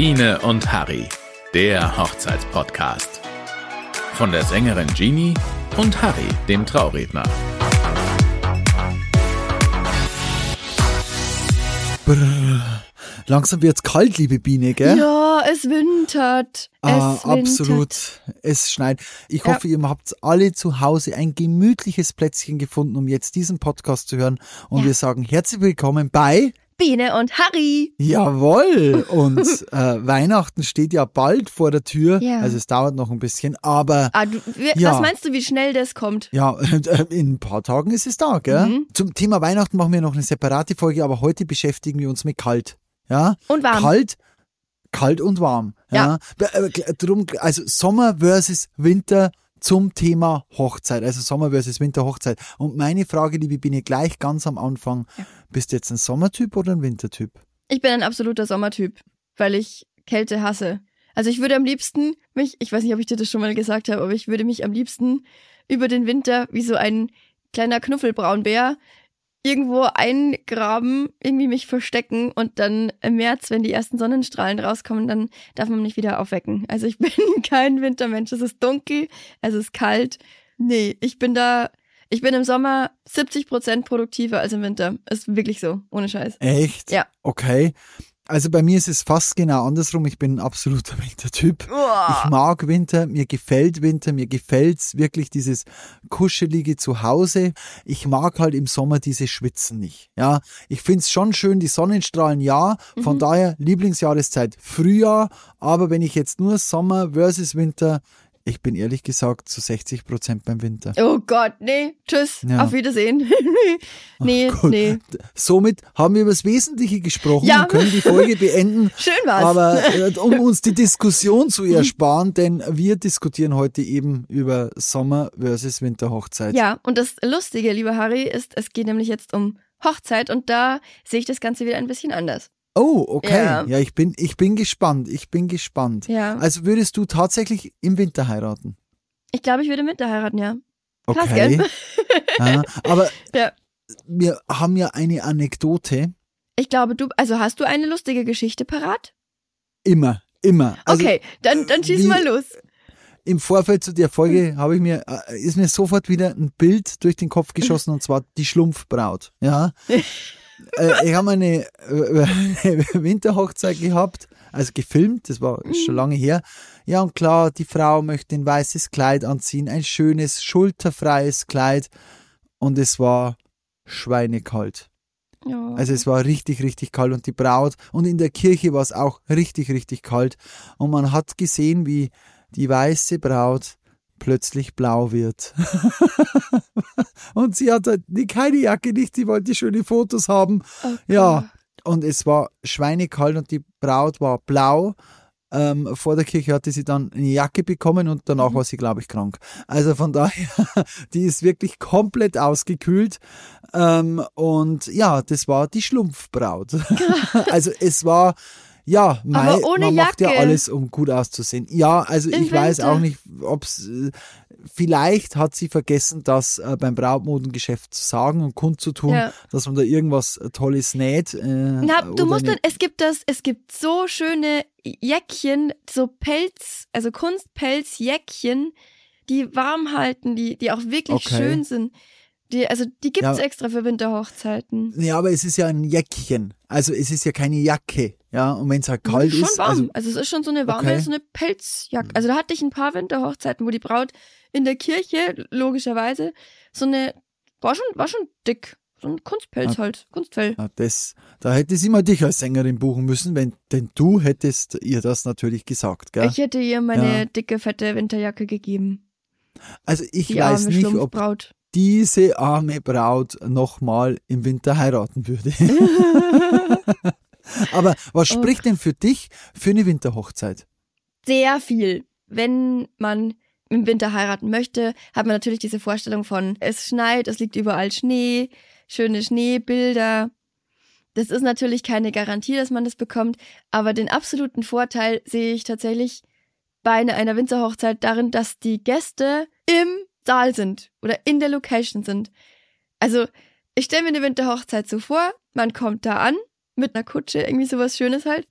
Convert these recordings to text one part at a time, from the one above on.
Biene und Harry, der Hochzeitspodcast. Von der Sängerin Jeannie und Harry, dem Trauredner. Brrr. Langsam wird's kalt, liebe Biene, gell? Ja, es wintert. Ah, es wintert. absolut. Es schneit. Ich Ja. hoffe, ihr habt alle zu Hause ein gemütliches Plätzchen gefunden, um jetzt diesen Podcast zu hören. Und Ja. wir sagen herzlich willkommen bei Biene und Harry. Jawohl. Und äh, Weihnachten steht ja bald vor der Tür. Ja. Also es dauert noch ein bisschen, aber Ah, du, wir, Ja. Was meinst du, wie schnell das kommt? ja, in ein paar Tagen ist es da, gell? Mhm. Zum Thema Weihnachten machen wir noch eine separate Folge, aber heute beschäftigen wir uns mit kalt. Ja? Und warm. Kalt, kalt und warm. Ja. Äh, Drum, also Sommer versus Winter zum Thema Hochzeit, also Sommer versus Winter Hochzeit. Und meine Frage, liebe Biene, gleich ganz am Anfang, bist du jetzt ein Sommertyp oder ein Wintertyp? Ich bin ein absoluter Sommertyp, weil ich Kälte hasse. Also ich würde am liebsten mich, ich weiß nicht, ob ich dir das schon mal gesagt habe, aber ich würde mich am liebsten über den Winter wie so ein kleiner Knuffelbraunbär irgendwo eingraben, irgendwie mich verstecken und dann im März, wenn die ersten Sonnenstrahlen rauskommen, dann darf man mich wieder aufwecken. Also ich bin kein Wintermensch. Es ist dunkel, es ist kalt. Nee, ich bin da, ich bin im Sommer 70 Prozent produktiver als im Winter. Ist wirklich so, ohne Scheiß. Echt? Ja. Okay. Also bei mir ist es fast genau andersrum. Ich bin ein absoluter Wintertyp. Ich mag Winter, mir gefällt Winter, mir gefällt's wirklich dieses kuschelige Zuhause. Ich mag halt im Sommer diese Schwitzen nicht. Ja, ich find's schon schön, die Sonnenstrahlen ja. Von Mhm. daher Lieblingsjahreszeit Frühjahr. Aber wenn ich jetzt nur Sommer versus Winter, ich bin ehrlich gesagt zu 60 Prozent beim Winter. Oh Gott, nee, tschüss, Ja. auf Wiedersehen. nee, nee. Somit haben wir über das Wesentliche gesprochen Ja. und können die Folge beenden. Schön war's. Aber äh, um uns die Diskussion zu ersparen, denn wir diskutieren heute eben über Sommer versus Winterhochzeit. ja, und das Lustige, lieber Harry, ist, es geht nämlich jetzt um Hochzeit und da sehe ich das Ganze wieder ein bisschen anders. Oh, okay. Ja. Ja. ich bin, ich bin gespannt. Ich bin gespannt. Ja. Also würdest du tatsächlich im Winter heiraten? Ich glaube, ich würde mit der heiraten, ja. Krass, Okay. gell? ja, aber Ja. wir haben ja eine Anekdote. Ich glaube, du, also hast du eine lustige Geschichte parat? Immer, immer. Also okay, dann, dann schieß mal los. Im Vorfeld zu der Hm. Folge habe ich mir, äh, ist mir sofort wieder ein Bild durch den Kopf geschossen und zwar die Schlumpfbraut. Ja. äh, ich habe eine, äh, eine Winterhochzeit gehabt, also gefilmt, das war schon lange her. Ja, und klar, die Frau möchte ein weißes Kleid anziehen, ein schönes, schulterfreies Kleid. Und es war schweinekalt. Ja. Also es war richtig, richtig kalt und die Braut und in der Kirche war es auch richtig, richtig kalt und man hat gesehen, wie die weiße Braut plötzlich blau wird. und sie hatte die, keine Jacke nicht, sie wollte schöne Fotos haben. Oh Ja, und es war schweinekalt und die Braut war blau. Ähm, vor der Kirche hatte sie dann eine Jacke bekommen und danach Mhm. war sie, glaube ich, krank. Also von daher, die ist wirklich komplett ausgekühlt. Ähm, und ja, das war die Schlumpfbraut. also es war, ja, mei, ohne man macht ja Jacke. alles, um gut auszusehen. Ja, also Im ich weiß Winter. auch nicht, ob's äh, vielleicht hat sie vergessen, das äh, beim Brautmodengeschäft zu sagen und kundzutun, Ja. dass man da irgendwas äh, Tolles näht. Äh, Na, du musst dann, es gibt das, es gibt so schöne Jäckchen, so Pelz, also Kunstpelzjäckchen, die warm halten, die, die auch wirklich Okay. schön sind. Die, also die gibt's Ja. extra für Winterhochzeiten. Ja, aber es ist ja ein Jäckchen. Also es ist ja keine Jacke. Ja, und wenn es halt kalt schon ist. warm. Also, Also, es ist schon so eine warme, Okay. so eine Pelzjacke. Also da hatte ich ein paar Winterhochzeiten, wo die Braut in der Kirche, logischerweise, so eine, war schon, war schon dick. So ein Kunstpelz Ah. halt, Kunstfell. ja, das, da hätte sie mal dich als Sängerin buchen müssen, wenn, denn du hättest ihr das natürlich gesagt, gell? Ich hätte ihr meine Ja. dicke, fette Winterjacke gegeben. also ich Die weiß nicht, ob. Diese arme Braut nochmal im Winter heiraten würde. aber was spricht denn für dich für eine Winterhochzeit? sehr viel. Wenn man im Winter heiraten möchte, hat man natürlich diese Vorstellung von, es schneit, es liegt überall Schnee, schöne Schneebilder. Das ist natürlich keine Garantie, dass man das bekommt, aber den absoluten Vorteil sehe ich tatsächlich bei einer Winterhochzeit darin, dass die Gäste im Saal sind oder in der Location sind. Also, ich stelle mir eine Winterhochzeit so vor, man kommt da an mit einer Kutsche, irgendwie sowas Schönes halt.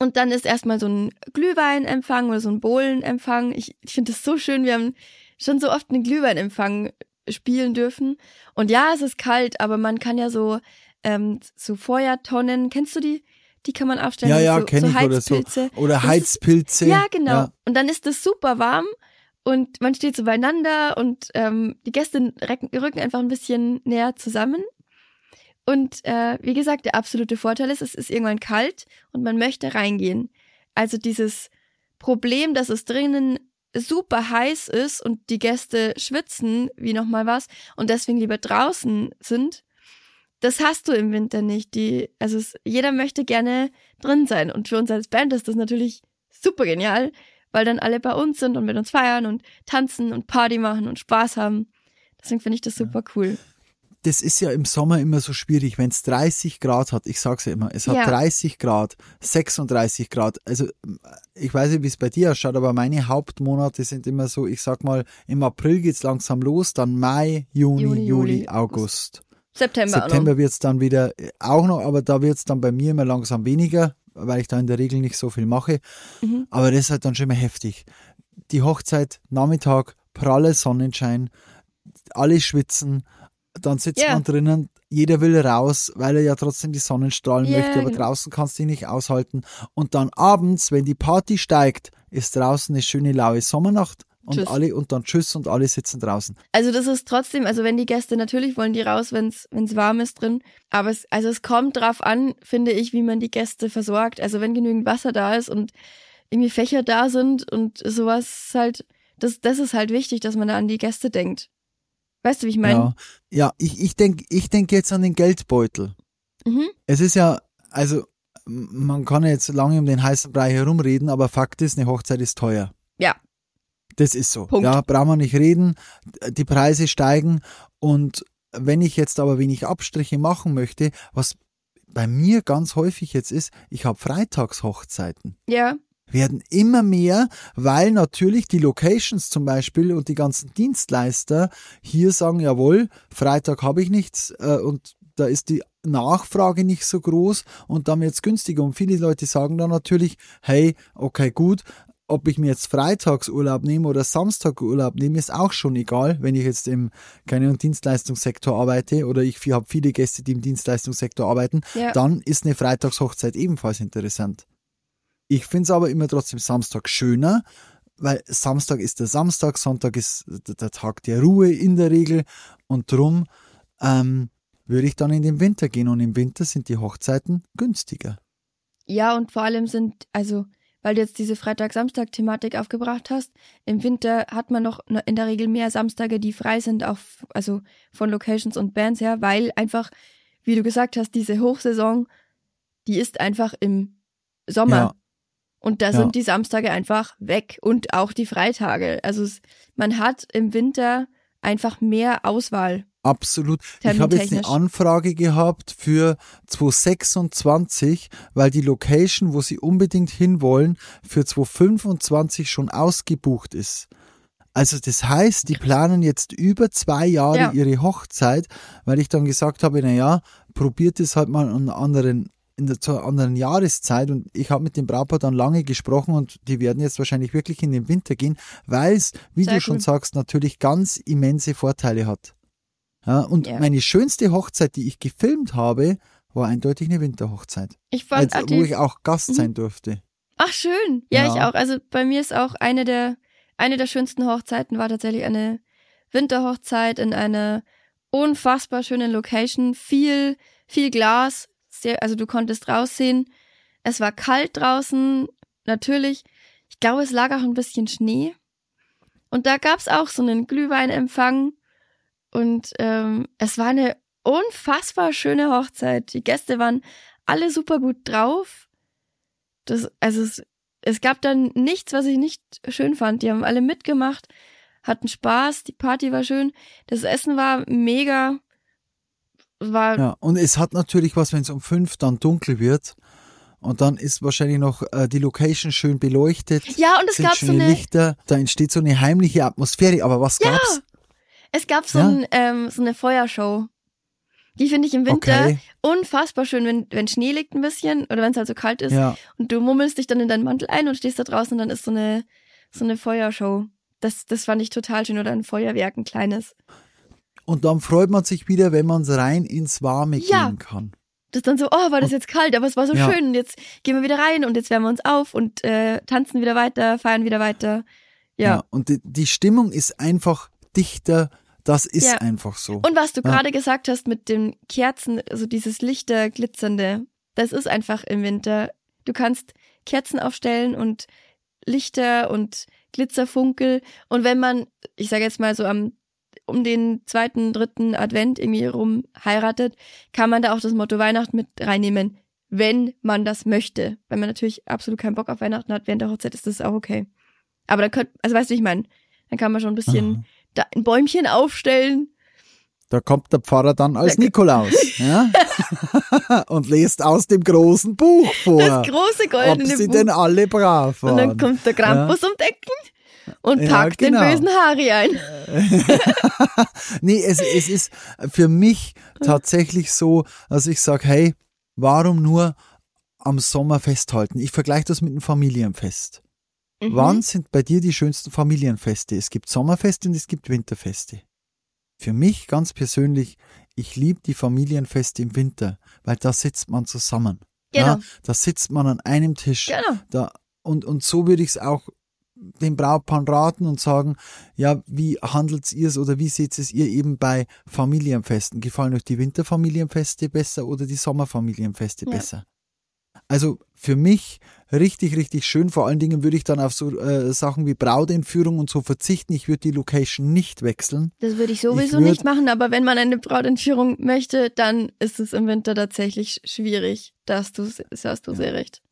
Und dann ist erstmal so ein Glühweinempfang oder so ein Bohlenempfang. Ich, ich finde das so schön. Wir haben schon so oft einen Glühweinempfang spielen dürfen. Und ja, es ist kalt, aber man kann ja so, ähm, so Feuertonnen, kennst du die? Die kann man aufstellen. Ja, ja, so, kenne so ich oder so. Heizpilze. Oder Das ist- Heizpilze. Ja, genau. Ja. Und dann ist es super warm und man steht so beieinander und ähm, die Gäste rücken einfach ein bisschen näher zusammen. Und äh, wie gesagt, der absolute Vorteil ist, es ist irgendwann kalt und man möchte reingehen. Also dieses Problem, dass es drinnen super heiß ist und die Gäste schwitzen wie nochmal was und deswegen lieber draußen sind, das hast du im Winter nicht. Die, also es, jeder möchte gerne drin sein. Und für uns als Band ist das natürlich super genial, weil dann alle bei uns sind und mit uns feiern und tanzen und Party machen und Spaß haben. Deswegen finde ich das super cool. das ist ja im Sommer immer so schwierig, wenn es 30 Grad hat. Ich sag's ja immer, es hat Ja. 30 Grad, 36 Grad. Also ich weiß nicht, wie es bei dir ausschaut, aber meine Hauptmonate sind immer so, ich sag mal, im April geht's langsam los, dann Mai, Juni, Juni, Juli, Juli, August. September, September noch. wird's dann wieder äh, auch noch, aber da wird's dann bei mir immer langsam weniger, weil ich da in der Regel nicht so viel mache. Mhm. Aber das ist halt dann schon immer heftig. Die Hochzeit, Nachmittag, pralle Sonnenschein, alle schwitzen, dann sitzt Ja. man drinnen, jeder will raus, weil er ja trotzdem die Sonnenstrahlen Ja, möchte, aber genau. draußen kannst du dich nicht aushalten. Und dann abends, wenn die Party steigt, ist draußen eine schöne laue Sommernacht und Tschüss. alle und dann tschüss und alle sitzen draußen. Also das ist trotzdem, also wenn die Gäste natürlich wollen die raus, wenn es warm ist drin, aber es, also es kommt drauf an, finde ich, wie man die Gäste versorgt. Also wenn genügend Wasser da ist und irgendwie Fächer da sind und sowas halt, das, das ist halt wichtig, dass man da an die Gäste denkt. Weißt du, wie ich meine? ja, ja ich, ich denke ich denk jetzt an den Geldbeutel. Mhm. Es ist ja, also man kann jetzt lange um den heißen Brei herumreden, aber Fakt ist, eine Hochzeit ist teuer. Ja. Das ist so. Punkt. Ja, brauchen wir nicht reden. Die Preise steigen und wenn ich jetzt aber wenig Abstriche machen möchte, was bei mir ganz häufig jetzt ist, ich habe Freitagshochzeiten. Ja, Werden immer mehr, weil natürlich die Locations zum Beispiel und die ganzen Dienstleister hier sagen, jawohl, Freitag habe ich nichts äh, und da ist die Nachfrage nicht so groß und dann wird es günstiger. Und viele Leute sagen dann natürlich, hey, okay, gut, ob ich mir jetzt Freitagsurlaub nehme oder Samstagurlaub nehme, ist auch schon egal, wenn ich jetzt im keine Ahnung, Dienstleistungssektor arbeite oder ich habe viele Gäste, die im Dienstleistungssektor arbeiten, ja. dann ist eine Freitagshochzeit ebenfalls interessant. Ich finde es aber immer trotzdem Samstag schöner, weil Samstag ist der Samstag, Sonntag ist der der Tag der Ruhe in der Regel und drum ähm, würde ich dann in den Winter gehen und im Winter sind die Hochzeiten günstiger. Ja, und vor allem sind, also, weil du jetzt diese Freitag-Samstag-Thematik aufgebracht hast, im Winter hat man noch in der Regel mehr Samstage, die frei sind, auch also von Locations und Bands her, weil einfach, wie du gesagt hast, diese Hochsaison, die ist einfach im Sommer. Ja. Und da Ja. sind die Samstage einfach weg und auch die Freitage. Also es, man hat im Winter einfach mehr Auswahl. Absolut. Ich habe jetzt eine. Anfrage gehabt für 2026, weil die Location, wo sie unbedingt hinwollen, für 2025 schon ausgebucht ist. Also das heißt, die planen jetzt über zwei Jahre Ja. ihre Hochzeit, weil ich dann gesagt habe, na ja, probiert es halt mal an anderen in der zur anderen Jahreszeit und ich habe mit dem Brautpaar dann lange gesprochen und die werden jetzt wahrscheinlich wirklich in den Winter gehen, weil es, wie Sehr du schon cool. sagst, natürlich ganz immense Vorteile hat. Ja, und Ja. meine schönste Hochzeit, die ich gefilmt habe, war eindeutig eine Winterhochzeit, Ich fand als, auch wo ich auch Gast Mhm. sein durfte. Ach schön. Ja, Ja. ich auch. Also bei mir ist auch eine der eine der schönsten Hochzeiten war tatsächlich eine Winterhochzeit in einer unfassbar schönen Location, viel viel Glas, sehr, also du konntest raussehen. Es war kalt draußen, natürlich. Ich glaube, es lag auch ein bisschen Schnee. Und da gab's auch so einen Glühweinempfang und ähm, es war eine unfassbar schöne Hochzeit. Die Gäste waren alle super gut drauf. Das, also es, es gab dann nichts, was ich nicht schön fand. Die haben alle mitgemacht, hatten Spaß, die Party war schön, das Essen war mega, war Ja, und es hat natürlich was, wenn es um fünf dann dunkel wird. Und dann ist wahrscheinlich noch äh, die Location schön beleuchtet. Ja, und es gab so eine, Lichter, da entsteht so eine heimliche Atmosphäre. Aber was Ja. gab's? Es gab so, Ja. ein, ähm, so eine Feuershow. Die finde ich im Winter Okay. unfassbar schön, wenn, wenn Schnee liegt ein bisschen oder wenn es halt so kalt ist Ja. und du mummelst dich dann in deinen Mantel ein und stehst da draußen und dann ist so eine, so eine Feuershow. Das, das fand ich total schön oder ein Feuerwerk, ein kleines. Und dann freut man sich wieder, wenn man rein ins Warme Ja. gehen kann. Das ist dann so, oh, war das jetzt kalt, aber es war so Ja. schön und jetzt gehen wir wieder rein und jetzt wärmen wir uns auf und äh, tanzen wieder weiter, feiern wieder weiter. Ja. Und die, die Stimmung ist einfach dichter. Das ist Ja. einfach so. Und was du Ja. gerade gesagt hast mit den Kerzen, also dieses Lichter, glitzernde, das ist einfach im Winter. Du kannst Kerzen aufstellen und Lichter und Glitzerfunkel. Und wenn man, ich sage jetzt mal so am um den zweiten, dritten Advent irgendwie rum heiratet, kann man da auch das Motto Weihnachten mit reinnehmen, wenn man das möchte. Wenn man natürlich absolut keinen Bock auf Weihnachten hat während der Hochzeit, ist das auch okay. Aber da könnt, also weißt du, wie ich meine, dann kann man schon ein bisschen Aha. Da ein Bäumchen aufstellen. Da kommt der Pfarrer dann als Nikolaus ja? und liest aus dem großen Buch vor, Das große ob goldene sie Buch. denn alle brav Und dann waren. kommt der Krampus um Decken und Ja, packt genau. den bösen Harry ein. nee, es, es ist für mich tatsächlich so, dass ich sage, hey, warum nur am Sommer festhalten? Ich vergleiche das mit einem Familienfest. Mhm. Wann sind bei dir die schönsten Familienfeste? Es gibt Sommerfeste und es gibt Winterfeste. Für mich ganz persönlich, ich liebe die Familienfeste im Winter, weil da sitzt man zusammen. Genau. Ja, da sitzt man an einem Tisch. Genau. Da, und, und so würde ich es auch dem Brautpaar raten und sagen, ja, wie handelt ihr es oder wie seht es ihr eben bei Familienfesten? Gefallen euch die Winterfamilienfeste besser oder die Sommerfamilienfeste Ja. besser? Also für mich richtig, richtig schön. Vor allen Dingen würde ich dann auf so äh, Sachen wie Brautentführung und so verzichten. Ich würde die Location nicht wechseln. Das würde ich sowieso würd- nicht machen, aber wenn man eine Brautentführung möchte, dann ist es im Winter tatsächlich schwierig. Da hast du, hast du sehr recht.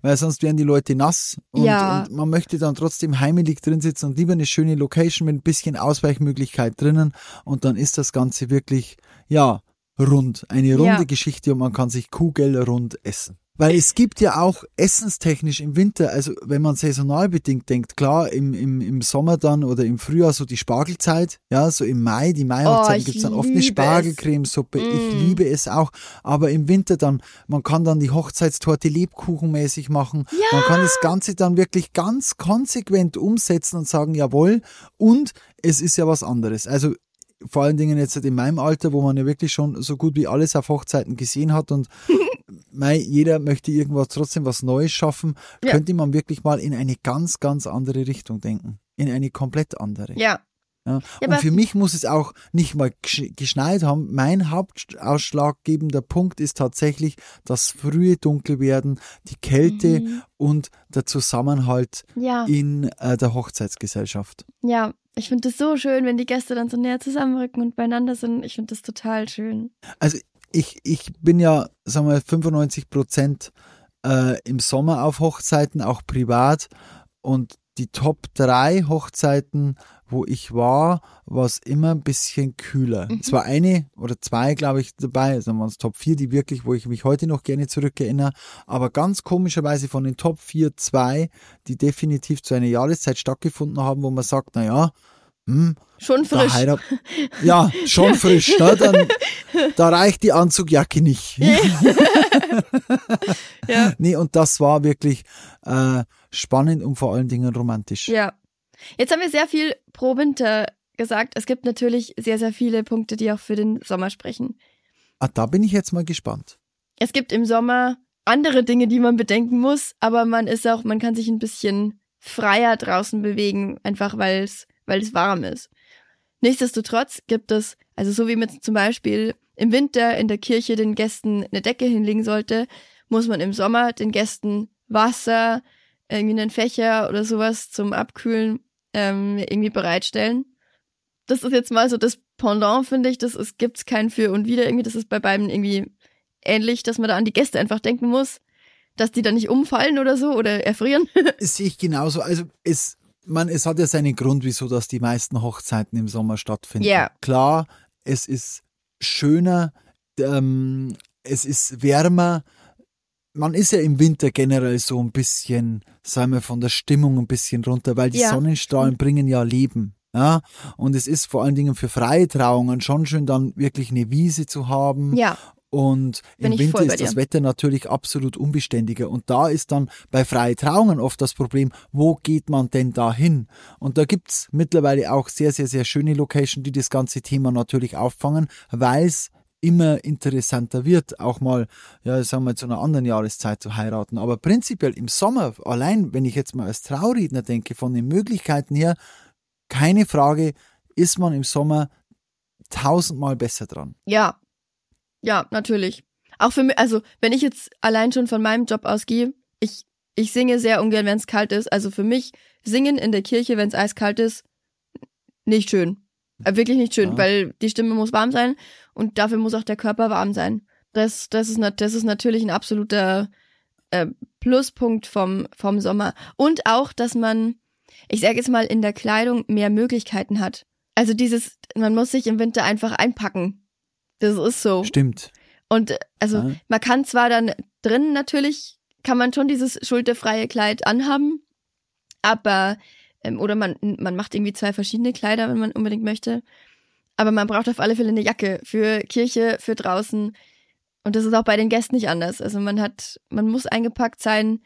weil sonst werden die Leute nass und, Ja. und man möchte dann trotzdem heimelig drin sitzen und lieber eine schöne Location mit ein bisschen Ausweichmöglichkeit drinnen und dann ist das Ganze wirklich, ja, rund. Eine runde Ja. Geschichte und man kann sich kugelrund essen. Weil es gibt ja auch essenstechnisch im Winter, also wenn man saisonal bedingt denkt, klar, im, im, im Sommer dann oder im Frühjahr so die Spargelzeit, ja, so im Mai, die Mai-Hochzeit Oh, ich gibt's dann oft eine. Spargelcremesuppe. Ich Mm. liebe es auch. Aber im Winter dann, man kann dann die Hochzeitstorte lebkuchenmäßig machen. Man kann das Ganze dann wirklich ganz konsequent umsetzen und sagen, jawohl. Und es ist ja was anderes. Also vor allen Dingen jetzt in meinem Alter, wo man ja wirklich schon so gut wie alles auf Hochzeiten gesehen hat und mei, jeder möchte irgendwas trotzdem was Neues schaffen, Ja. könnte man wirklich mal in eine ganz, ganz andere Richtung denken. In eine komplett andere. Ja. Ja. Ja, und für mich muss es auch nicht mal gesch- geschneit haben. Mein hauptausschlaggebender Punkt ist tatsächlich das frühe Dunkelwerden, die Kälte Mhm. und der Zusammenhalt Ja. in äh, der Hochzeitsgesellschaft. Ja. Ich finde das so schön, wenn die Gäste dann so näher zusammenrücken und beieinander sind. Ich finde das total schön. Also ich, ich bin ja, sagen wir, 95 Prozent äh, im Sommer auf Hochzeiten, auch privat. Und die Top 3 Hochzeiten, wo ich war, war es immer ein bisschen kühler. Mhm. Es war eine oder zwei, glaube ich, dabei, also waren es Top 4, die wirklich, wo ich mich heute noch gerne zurückerinnere. Aber ganz komischerweise von den Top 4 zwei, die definitiv zu einer Jahreszeit stattgefunden haben, wo man sagt, na ja, hm, Schon frisch. heirat, ja, schon frisch, ne? Dann, da reicht die Anzugjacke nicht. Ja. Nee, und das war wirklich äh, spannend und vor allen Dingen romantisch. Ja. Jetzt haben wir sehr viel pro Winter gesagt. Es gibt natürlich sehr, sehr viele Punkte, die auch für den Sommer sprechen. Ah, da bin ich jetzt mal gespannt. Es gibt im Sommer andere Dinge, die man bedenken muss, aber man ist auch, man kann sich ein bisschen freier draußen bewegen, einfach weil es, weil es warm ist. Nichtsdestotrotz gibt es, also so wie man zum Beispiel im Winter in der Kirche den Gästen eine Decke hinlegen sollte, muss man im Sommer den Gästen Wasser, irgendwie einen Fächer oder sowas zum Abkühlen ähm, irgendwie bereitstellen. Das ist jetzt mal so das Pendant, finde ich. Das ist, gibt's kein Für und Wider irgendwie. Das ist bei beiden irgendwie ähnlich, dass man da an die Gäste einfach denken muss, dass die da nicht umfallen oder so oder erfrieren. Das sehe ich genauso. Also es, man, es hat ja seinen Grund, wieso dass die meisten Hochzeiten im Sommer stattfinden. Ja. Klar, es ist schöner, ähm, es ist wärmer. Man ist ja im Winter generell so ein bisschen, sagen wir, von der Stimmung ein bisschen runter, weil die Ja. Sonnenstrahlen bringen ja Leben. Ja, und es ist vor allen Dingen für freie Trauungen schon schön, dann wirklich eine Wiese zu haben Ja, und Bin im Winter ist das. Wetter natürlich absolut unbeständiger. Und da ist dann bei freie Trauungen oft das Problem, wo geht man denn da hin? Und da gibt's mittlerweile auch sehr, sehr, sehr schöne Locations, die das ganze Thema natürlich auffangen, weil es immer interessanter wird, auch mal, ja, sagen wir, zu einer anderen Jahreszeit zu heiraten. Aber prinzipiell im Sommer, allein wenn ich jetzt mal als Trauredner denke, von den Möglichkeiten her, keine Frage, ist man im Sommer tausendmal besser dran. ja, ja, natürlich. Auch für mich, also wenn ich jetzt allein schon von meinem Job ausgehe, ich, ich singe sehr ungern, wenn es kalt ist. Also für mich singen in der Kirche, wenn es eiskalt ist, nicht schön. Äh, wirklich nicht schön, Ja. weil die Stimme muss warm sein und dafür muss auch der Körper warm sein. Das, das, ist, das ist natürlich ein absoluter äh, Pluspunkt vom, vom Sommer. Und auch, dass man, ich sage jetzt mal, in der Kleidung mehr Möglichkeiten hat. Also dieses, man muss sich im Winter einfach einpacken. Das ist so. Stimmt. Und äh, also Ja. man kann zwar dann drin natürlich, kann man schon dieses schulterfreie Kleid anhaben, aber, ähm, oder man, man macht irgendwie zwei verschiedene Kleider, wenn man unbedingt möchte. Aber man braucht auf alle Fälle eine Jacke für Kirche, für draußen. Und das ist auch bei den Gästen nicht anders. Also man hat, man muss eingepackt sein,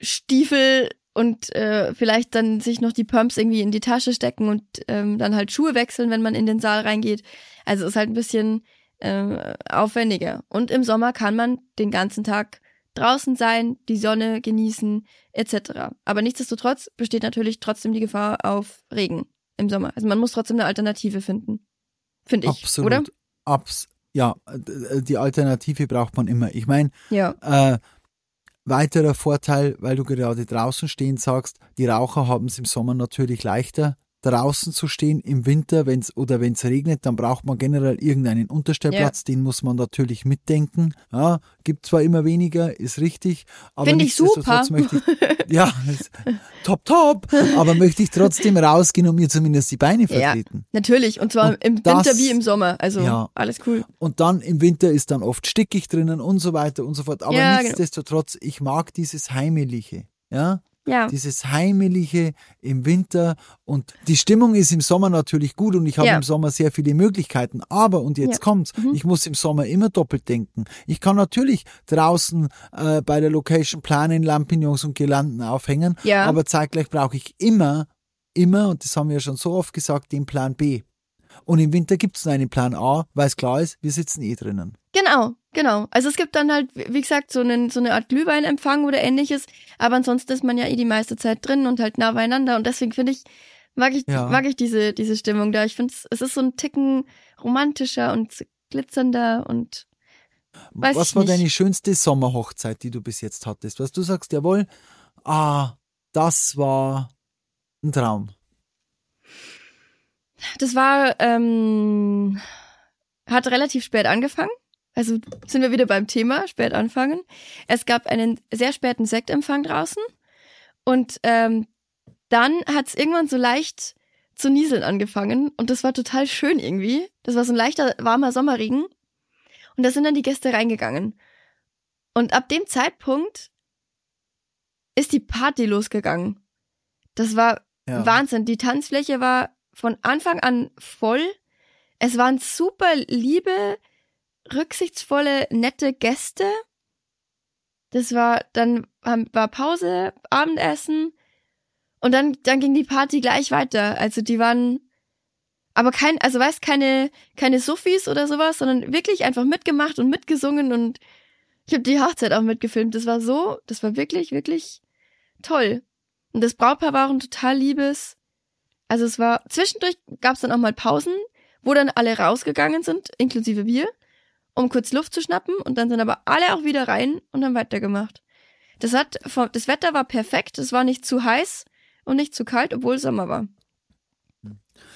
Stiefel und äh, vielleicht dann sich noch die Pumps irgendwie in die Tasche stecken und ähm, dann halt Schuhe wechseln, wenn man in den Saal reingeht. Also ist halt ein bisschen äh, aufwendiger. Und im Sommer kann man den ganzen Tag draußen sein, die Sonne genießen, etc. Aber nichtsdestotrotz besteht natürlich trotzdem die Gefahr auf Regen im Sommer. Also man muss trotzdem eine Alternative finden. Finde ich, Absolut. oder? Abs ja, die Alternative braucht man immer. Ich meine, Ja. äh, weiterer Vorteil, weil du gerade draußen stehen sagst, die Raucher haben es im Sommer natürlich leichter, draußen zu stehen. Im Winter, wenn's oder wenn es regnet, dann braucht man generell irgendeinen Unterstellplatz, den muss man natürlich mitdenken. Ja, gibt zwar immer weniger, ist richtig, aber Finde ich super. möchte ich, ja, top, top, aber möchte ich trotzdem rausgehen und mir zumindest die Beine Ja. vertreten. Natürlich. Und zwar Und im das- Winter wie im Sommer. Also Ja. alles cool. Und dann im Winter ist dann oft stickig drinnen und so weiter und so fort. Aber Ja, genau. nichtsdestotrotz, ich mag dieses Heimelige. Ja, Ja. dieses Heimelige im Winter und die Stimmung ist im Sommer natürlich gut und ich habe Ja. im Sommer sehr viele Möglichkeiten. Aber, und jetzt Ja. kommt's, Mhm. ich muss im Sommer immer doppelt denken. Ich kann natürlich draußen äh, bei der Location planen, Lampignons und Girlanden aufhängen, Ja. aber zeitgleich brauche ich immer, immer, und das haben wir ja schon so oft gesagt, den Plan B. Und im Winter gibt's nur einen Plan A, weil es klar ist, wir sitzen eh drinnen. Genau, genau. Also es gibt dann halt, wie gesagt, so, einen, so eine Art Glühweinempfang oder ähnliches, aber ansonsten ist man ja eh die meiste Zeit drin und halt nah beieinander und deswegen finde ich, mag ich, Ja. mag ich diese, diese Stimmung da. Ich finde es ist so ein Ticken romantischer und glitzernder und Weiß Was war nicht. deine schönste Sommerhochzeit, die du bis jetzt hattest? Was du sagst, jawohl, ah, das war ein Traum. das war, ähm, hat relativ spät angefangen. Also sind wir wieder beim Thema, spät anfangen. Es gab einen sehr späten Sektempfang draußen und ähm, dann hat es irgendwann so leicht zu nieseln angefangen und das war total schön irgendwie. Das war so ein leichter, warmer Sommerregen und da sind dann die Gäste reingegangen. Und ab dem Zeitpunkt ist die Party losgegangen. Das war Ja. Wahnsinn. Die Tanzfläche war von Anfang an voll. Es waren super liebe, rücksichtsvolle, nette Gäste. Das war, dann war Pause, Abendessen und dann, dann ging die Party gleich weiter. Also die waren, aber kein, also weißt, keine, keine Sophies oder sowas, sondern wirklich einfach mitgemacht und mitgesungen und ich habe die Hochzeit auch mitgefilmt. Das war so, das war wirklich, wirklich toll. Und das Brautpaar war auch ein total liebes. Also es war, zwischendurch gab es dann auch mal Pausen, wo dann alle rausgegangen sind, inklusive wir, um kurz Luft zu schnappen und dann sind aber alle auch wieder rein und haben weitergemacht. Das hat, das Wetter war perfekt, es war nicht zu heiß und nicht zu kalt, obwohl Sommer war.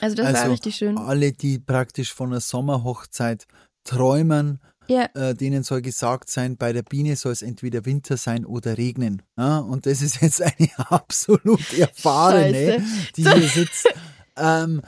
Also das war Also, richtig schön. Alle, die praktisch von einer Sommerhochzeit träumen, Ja, äh, denen soll gesagt sein, bei der Biene soll es entweder Winter sein oder regnen. Ja? Und das ist jetzt eine absolut erfahrene, die hier sitzt. Ähm,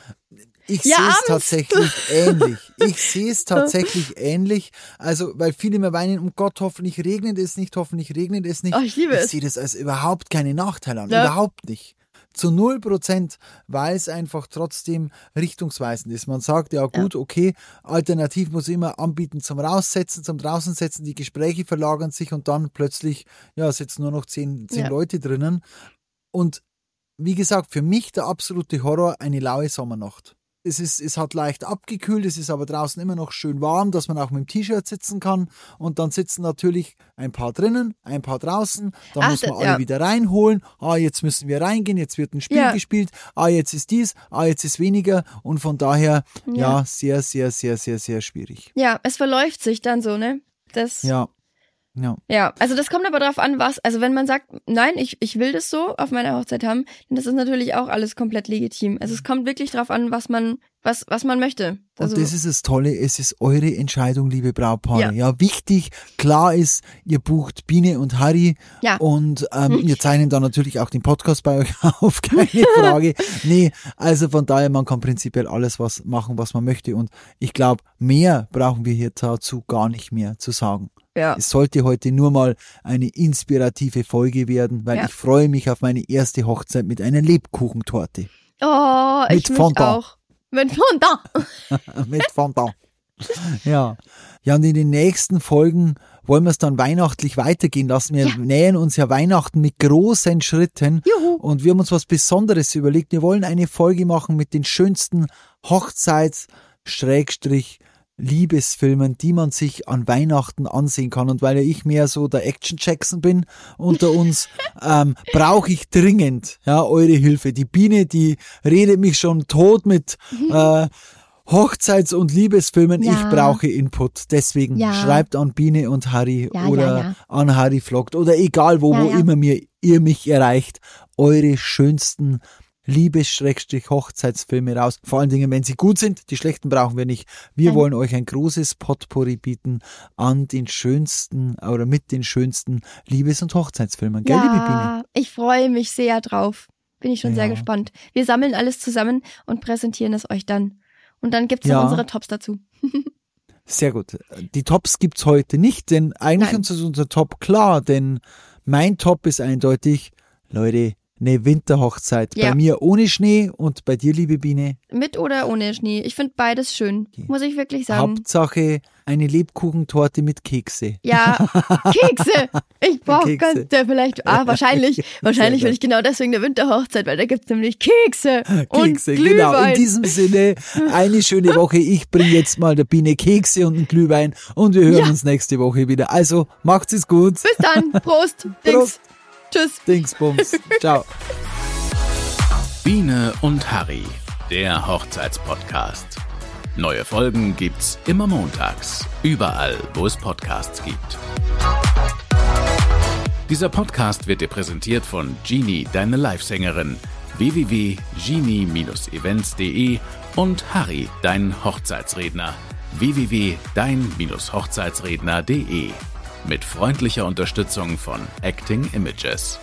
ich Ja, sehe es tatsächlich ähnlich. Ich sehe es tatsächlich ähnlich. Also, weil viele immer weinen, um Gott, hoffentlich regnet es nicht, hoffentlich regnet es nicht. Oh, ich liebe ich es. sehe das als überhaupt keine Nachteile an. Ja. Überhaupt nicht. zu 0 Prozent, weil es einfach trotzdem richtungsweisend ist. Man sagt ja gut, okay, alternativ muss ich immer anbieten zum Raussetzen, zum Draußensetzen, die Gespräche verlagern sich und dann plötzlich, ja, sitzen nur noch zehn, zehn Ja. Leute drinnen. Und wie gesagt, für mich der absolute Horror eine laue Sommernacht. Es, ist, es hat leicht abgekühlt, es ist aber draußen immer noch schön warm, dass man auch mit dem T-Shirt sitzen kann. Und dann sitzen natürlich ein paar drinnen, ein paar draußen. Dann Ach, muss man da- alle ja. wieder reinholen. Ah, jetzt müssen wir reingehen, jetzt wird ein Spiel Ja. gespielt. Ah, jetzt ist dies, ah, jetzt ist weniger. Und von daher, ja, Ja. sehr, sehr, sehr, sehr, sehr schwierig. Ja, es verläuft sich dann so, ne? Das, ja. Ja, ja. also das kommt aber darauf an, was, also wenn man sagt, nein, ich, ich will das so auf meiner Hochzeit haben, dann ist das natürlich auch alles komplett legitim. Also es kommt wirklich darauf an, was man, was, was man möchte. Also, Und das ist das Tolle, es ist eure Entscheidung, liebe Brautpaare. Ja, wichtig, klar ist, ihr bucht Biene und Harry Ja. und ähm, wir zeichnen dann natürlich auch den Podcast bei euch auf, keine Frage. Nee, also von daher, man kann prinzipiell alles was machen, was man möchte und ich glaube, mehr brauchen wir hier dazu gar nicht mehr zu sagen. Ja. Es sollte heute nur mal eine inspirative Folge werden, weil Ja. ich freue mich auf meine erste Hochzeit mit einer Lebkuchentorte. Oh, ich Mit mich Fondant. auch. Mit Fondant. mit Fondant. Ja. Ja, und in den nächsten Folgen wollen wir es dann weihnachtlich weitergehen lassen. Wir Ja. nähern uns ja Weihnachten mit großen Schritten. Juhu. Und wir haben uns was Besonderes überlegt. Wir wollen eine Folge machen mit den schönsten Hochzeits- Schrägstrich Liebesfilmen, die man sich an Weihnachten ansehen kann. Und weil ja ich mehr so der Action Jackson bin unter uns, ähm, brauche ich dringend ja eure Hilfe. Die Biene, die redet mich schon tot mit äh, Hochzeits- und Liebesfilmen. Ja. Ich brauche Input. Deswegen Ja. schreibt an Biene und Harry Ja, oder an Harry Vlogt oder egal wo, wo immer mir, ihr mich erreicht, eure schönsten Liebes-Hochzeitsfilme raus. Vor allen Dingen, wenn sie gut sind. Die schlechten brauchen wir nicht. Wir wollen euch ein großes Potpourri bieten an den schönsten oder mit den schönsten Liebes- und Hochzeitsfilmen. Gell, liebe Biene? Ja, ich freue mich sehr drauf. Bin ich schon sehr Ja. gespannt. Wir sammeln alles zusammen und präsentieren es euch dann. Und dann gibt's Ja. noch unsere Tops dazu. Sehr gut. Die Tops gibt's heute nicht, denn eigentlich Nein. ist unser Top klar, denn mein Top ist eindeutig, Leute, eine Winterhochzeit. Ja. Bei mir ohne Schnee und bei dir, liebe Biene, Mit oder ohne Schnee. Ich finde beides schön. Muss ich wirklich sagen. Hauptsache eine Lebkuchentorte mit Kekse. Ja, Kekse. Ich brauche Kekse. könnte vielleicht. Ah, wahrscheinlich. Wahrscheinlich will ich genau deswegen eine Winterhochzeit, weil da gibt's nämlich Kekse, und Kekse, Glühwein. genau. In diesem Sinne, eine schöne Woche. Ich bringe jetzt mal der Biene Kekse und einen Glühwein und wir hören Ja. uns nächste Woche wieder. Also, macht's es gut. Bis dann. Prost. Dings. Tschüss. Dingsbums. Ciao. Biene und Harry, der Hochzeitspodcast. Neue Folgen gibt's immer montags, überall, wo es Podcasts gibt. Dieser Podcast wird dir präsentiert von Genie, deine Livesängerin, www.genie-events.de und Harry, dein Hochzeitsredner, www.dein-hochzeitsredner.de. Mit freundlicher Unterstützung von Acting Images.